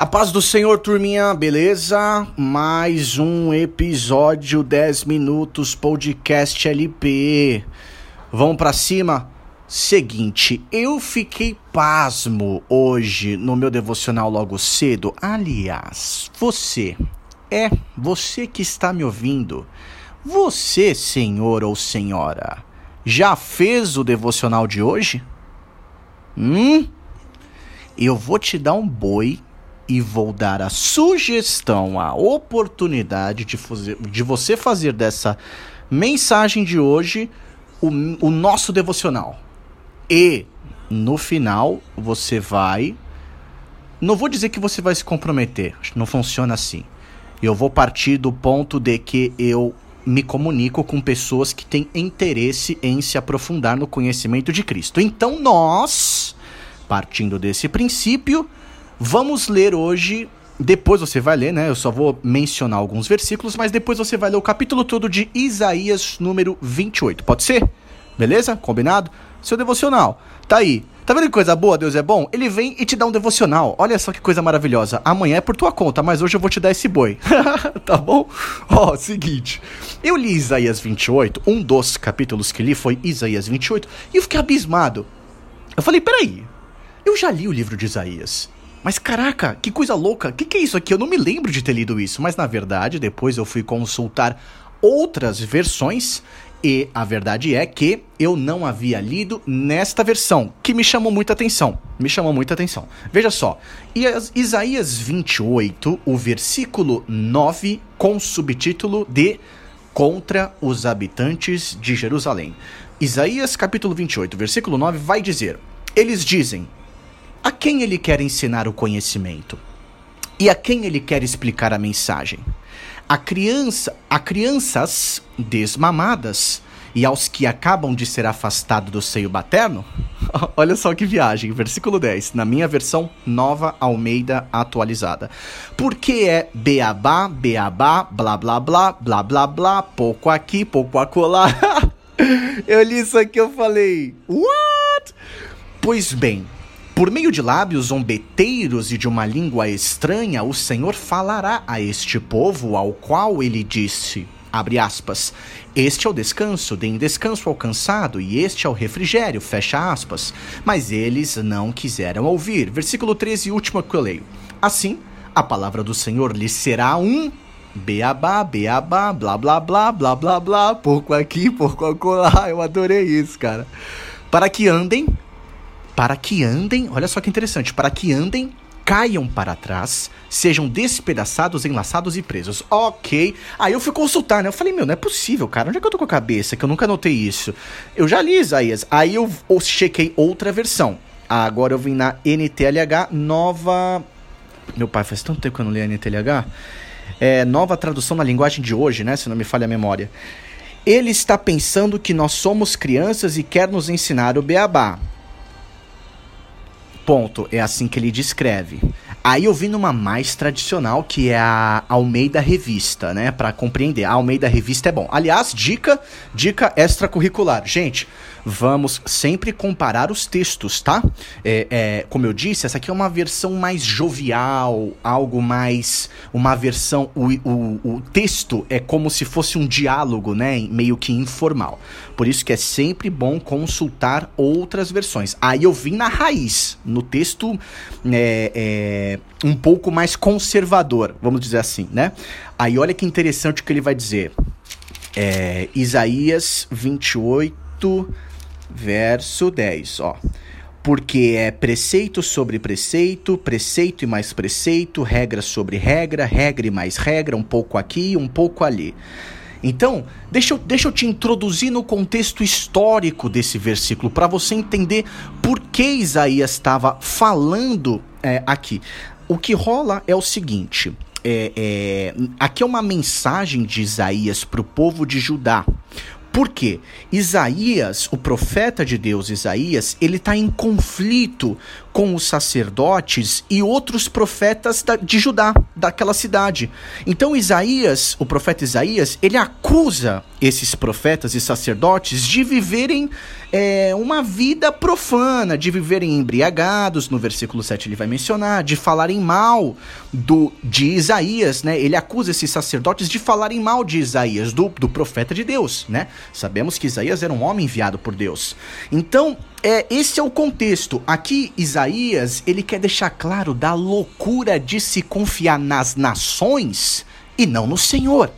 A paz do Senhor, turminha, beleza? Mais um episódio 10 minutos podcast LP. Vamos para cima? Seguinte, eu fiquei pasmo hoje no meu devocional logo cedo. Aliás, você, é você que está me ouvindo. Você, senhor ou senhora, já fez o devocional de hoje? Hum? Eu vou te dar um boi e vou dar a sugestão, a oportunidade de, fazer, de você fazer dessa mensagem de hoje o, o nosso devocional. E no final você vai. Não vou dizer que você vai se comprometer, não funciona assim. Eu vou partir do ponto de que eu me comunico com pessoas que têm interesse em se aprofundar no conhecimento de Cristo. Então nós, partindo desse princípio, Vamos ler hoje. Depois você vai ler, né? Eu só vou mencionar alguns versículos, mas depois você vai ler o capítulo todo de Isaías, número 28. Pode ser? Beleza? Combinado? Seu devocional. Tá aí. Tá vendo que coisa boa? Deus é bom? Ele vem e te dá um devocional. Olha só que coisa maravilhosa. Amanhã é por tua conta, mas hoje eu vou te dar esse boi. tá bom? Ó, seguinte. Eu li Isaías 28, um dos capítulos que li foi Isaías 28, e eu fiquei abismado. Eu falei, peraí, eu já li o livro de Isaías. Mas caraca, que coisa louca! O que, que é isso aqui? Eu não me lembro de ter lido isso, mas na verdade, depois eu fui consultar outras versões e a verdade é que eu não havia lido nesta versão, que me chamou muita atenção. Me chamou muita atenção. Veja só, Isaías 28, o versículo 9, com subtítulo de Contra os habitantes de Jerusalém. Isaías capítulo 28, versículo 9 vai dizer: Eles dizem: a quem ele quer ensinar o conhecimento? E a quem ele quer explicar a mensagem? A criança, a crianças desmamadas e aos que acabam de ser afastados do seio materno? Olha só que viagem, versículo 10, na minha versão nova Almeida atualizada. Porque é beabá, beabá, blá blá blá, blá blá blá, pouco aqui, pouco acolá. eu li isso aqui, eu falei, what? Pois bem, por meio de lábios zombeteiros e de uma língua estranha, o Senhor falará a este povo ao qual ele disse: abre aspas. Este é o descanso, deem descanso ao cansado, e este é o refrigério, fecha aspas. Mas eles não quiseram ouvir. Versículo 13, último que eu leio. Assim, a palavra do Senhor lhes será um beabá, beabá, blá blá blá, blá blá blá, pouco aqui, pouco acolá. Eu adorei isso, cara. Para que andem para que andem, olha só que interessante, para que andem, caiam para trás, sejam despedaçados, enlaçados e presos. Ok. Aí eu fui consultar, né? Eu falei, meu, não é possível, cara. Onde é que eu tô com a cabeça? Que eu nunca notei isso. Eu já li Isaías. Aí eu, chequei outra versão. Agora eu vim na NTLH nova. Meu pai, faz tanto tempo que eu não li a NTLH. É, nova tradução na linguagem de hoje, né? Se não me falha a memória. Ele está pensando que nós somos crianças e quer nos ensinar o beabá. Ponto. É assim que ele descreve. Aí eu vi numa mais tradicional, que é a Almeida Revista, né? Para compreender. A Almeida Revista é bom. Aliás, dica, dica extracurricular. Gente, vamos sempre comparar os textos, tá? É, é, como eu disse, essa aqui é uma versão mais jovial, algo mais. Uma versão. O, o, o texto é como se fosse um diálogo, né? Meio que informal. Por isso que é sempre bom consultar outras versões. Aí eu vim na raiz, no texto é, é, um pouco mais conservador, vamos dizer assim, né? Aí olha que interessante o que ele vai dizer. É, Isaías 28 verso 10, ó. Porque é preceito sobre preceito, preceito e mais preceito, regra sobre regra, regra e mais regra, um pouco aqui, um pouco ali. Então, deixa eu, deixa eu te introduzir no contexto histórico desse versículo, para você entender por que Isaías estava falando é, aqui. O que rola é o seguinte: é, é, aqui é uma mensagem de Isaías para o povo de Judá. Por quê? Isaías, o profeta de Deus Isaías, ele está em conflito com os sacerdotes e outros profetas de Judá, daquela cidade. Então Isaías, o profeta Isaías, ele acusa esses profetas e sacerdotes de viverem é, uma vida profana, de viverem embriagados, no versículo 7 ele vai mencionar, de falarem mal do, de Isaías, né? Ele acusa esses sacerdotes de falarem mal de Isaías, do, do profeta de Deus, né? Sabemos que Isaías era um homem enviado por Deus. Então, é, esse é o contexto. Aqui, Isaías, ele quer deixar claro da loucura de se confiar nas nações e não no Senhor.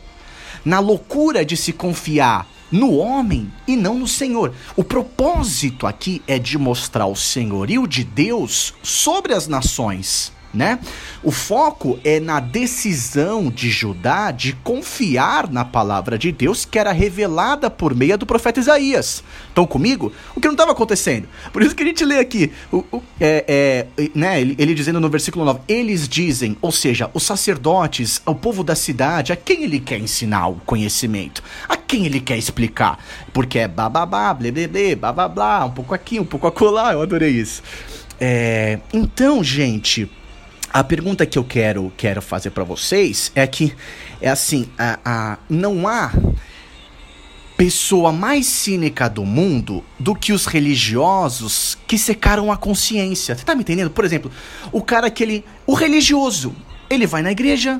Na loucura de se confiar no homem e não no Senhor. O propósito aqui é de mostrar o senhorio de Deus sobre as nações né? O foco é na decisão de Judá de confiar na palavra de Deus que era revelada por meio do profeta Isaías. Estão comigo? O que não estava acontecendo. Por isso que a gente lê aqui, o, o, é, é, né, ele, ele, dizendo no versículo 9: Eles dizem, ou seja, os sacerdotes, o povo da cidade, a quem ele quer ensinar o conhecimento? A quem ele quer explicar? Porque é bababá, blá blá blá, blá blá, um pouco aqui, um pouco acolá, eu adorei isso. É, então, gente a pergunta que eu quero, quero fazer para vocês é que é assim, a, a, não há pessoa mais cínica do mundo do que os religiosos que secaram a consciência. Você tá me entendendo? Por exemplo, o cara que ele, o religioso, ele vai na igreja,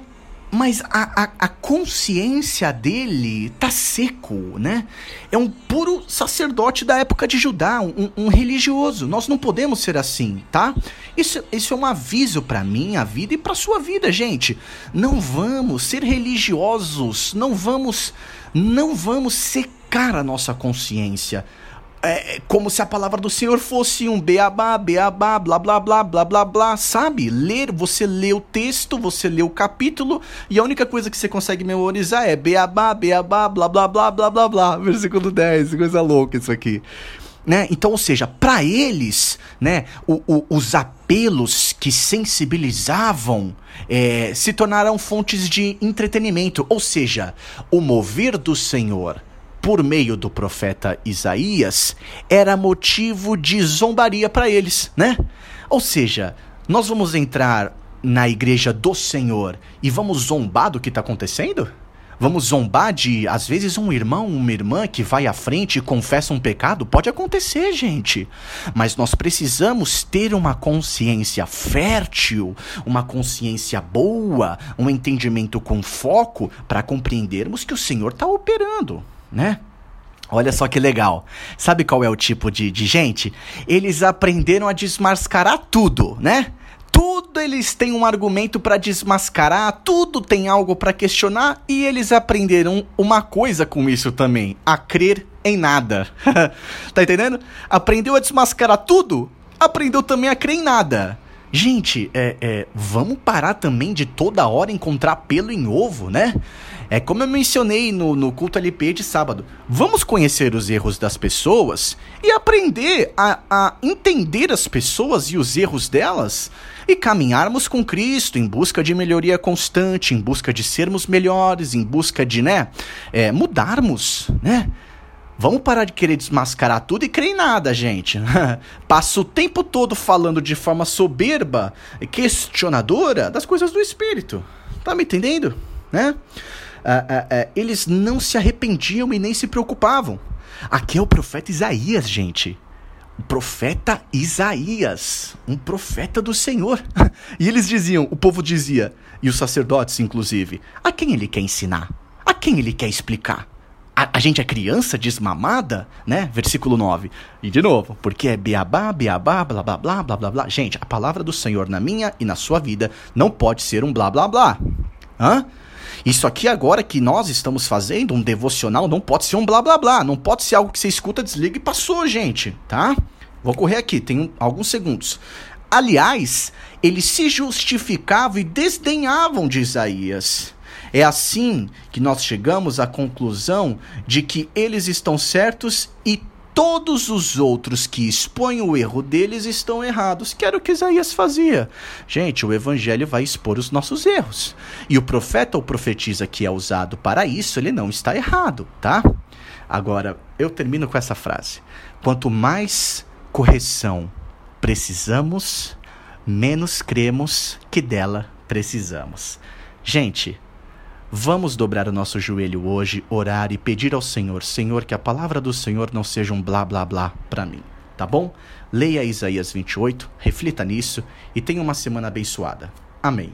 mas a, a, a, consciência dele tá seco, né? É um puro sacerdote da época de Judá, um, um religioso. Nós não podemos ser assim, tá? Isso, isso é um aviso para minha vida e para sua vida, gente. Não vamos ser religiosos, não vamos, não vamos secar a nossa consciência é, como se a palavra do Senhor fosse um beabá, beabá, blá blá blá blá blá blá, sabe? Ler, você lê o texto, você lê o capítulo e a única coisa que você consegue memorizar é beabá, beabá, blá blá blá blá blá blá, versículo 10, coisa louca isso aqui. Né? Então, ou seja, para eles, né, o, o, os apelos que sensibilizavam é, se tornaram fontes de entretenimento, ou seja, o mover do Senhor por meio do profeta Isaías era motivo de zombaria para eles, né? Ou seja, nós vamos entrar na igreja do Senhor e vamos zombar do que está acontecendo? Vamos zombar de, às vezes, um irmão, uma irmã que vai à frente e confessa um pecado? Pode acontecer, gente. Mas nós precisamos ter uma consciência fértil, uma consciência boa, um entendimento com foco para compreendermos que o Senhor está operando né? Olha só que legal. Sabe qual é o tipo de, de gente? Eles aprenderam a desmascarar tudo, né? Tudo eles têm um argumento para desmascarar, tudo tem algo para questionar e eles aprenderam uma coisa com isso também: a crer em nada. tá entendendo? Aprendeu a desmascarar tudo, aprendeu também a crer em nada. Gente, é, é, vamos parar também de toda hora encontrar pelo em ovo, né? É como eu mencionei no, no culto LP de sábado. Vamos conhecer os erros das pessoas e aprender a, a entender as pessoas e os erros delas e caminharmos com Cristo em busca de melhoria constante, em busca de sermos melhores, em busca de, né, é, mudarmos, né? Vamos parar de querer desmascarar tudo e crer em nada, gente. Passa o tempo todo falando de forma soberba e questionadora das coisas do Espírito. Tá me entendendo? Né? Ah, ah, ah, eles não se arrependiam e nem se preocupavam. Aqui é o profeta Isaías, gente. O profeta Isaías, um profeta do Senhor. E eles diziam, o povo dizia, e os sacerdotes inclusive, a quem ele quer ensinar? A quem ele quer explicar? A, a, gente é criança desmamada, né? Versículo 9. E de novo, porque é beabá, beabá, blá blá blá blá blá blá. Gente, a palavra do Senhor na minha e na sua vida não pode ser um blá blá blá. Hã? Isso aqui agora que nós estamos fazendo, um devocional, não pode ser um blá blá blá. Não pode ser algo que você escuta, desliga e passou, gente, tá? Vou correr aqui, tem alguns segundos. Aliás, eles se justificavam e desdenhavam de Isaías. É assim que nós chegamos à conclusão de que eles estão certos e todos os outros que expõem o erro deles estão errados, que era o que Isaías fazia. Gente, o evangelho vai expor os nossos erros. E o profeta ou profetisa que é usado para isso, ele não está errado, tá? Agora, eu termino com essa frase. Quanto mais correção precisamos, menos cremos que dela precisamos. Gente, vamos dobrar o nosso joelho hoje, orar e pedir ao Senhor, Senhor, que a palavra do Senhor não seja um blá blá blá para mim, tá bom? Leia Isaías 28, reflita nisso e tenha uma semana abençoada. Amém.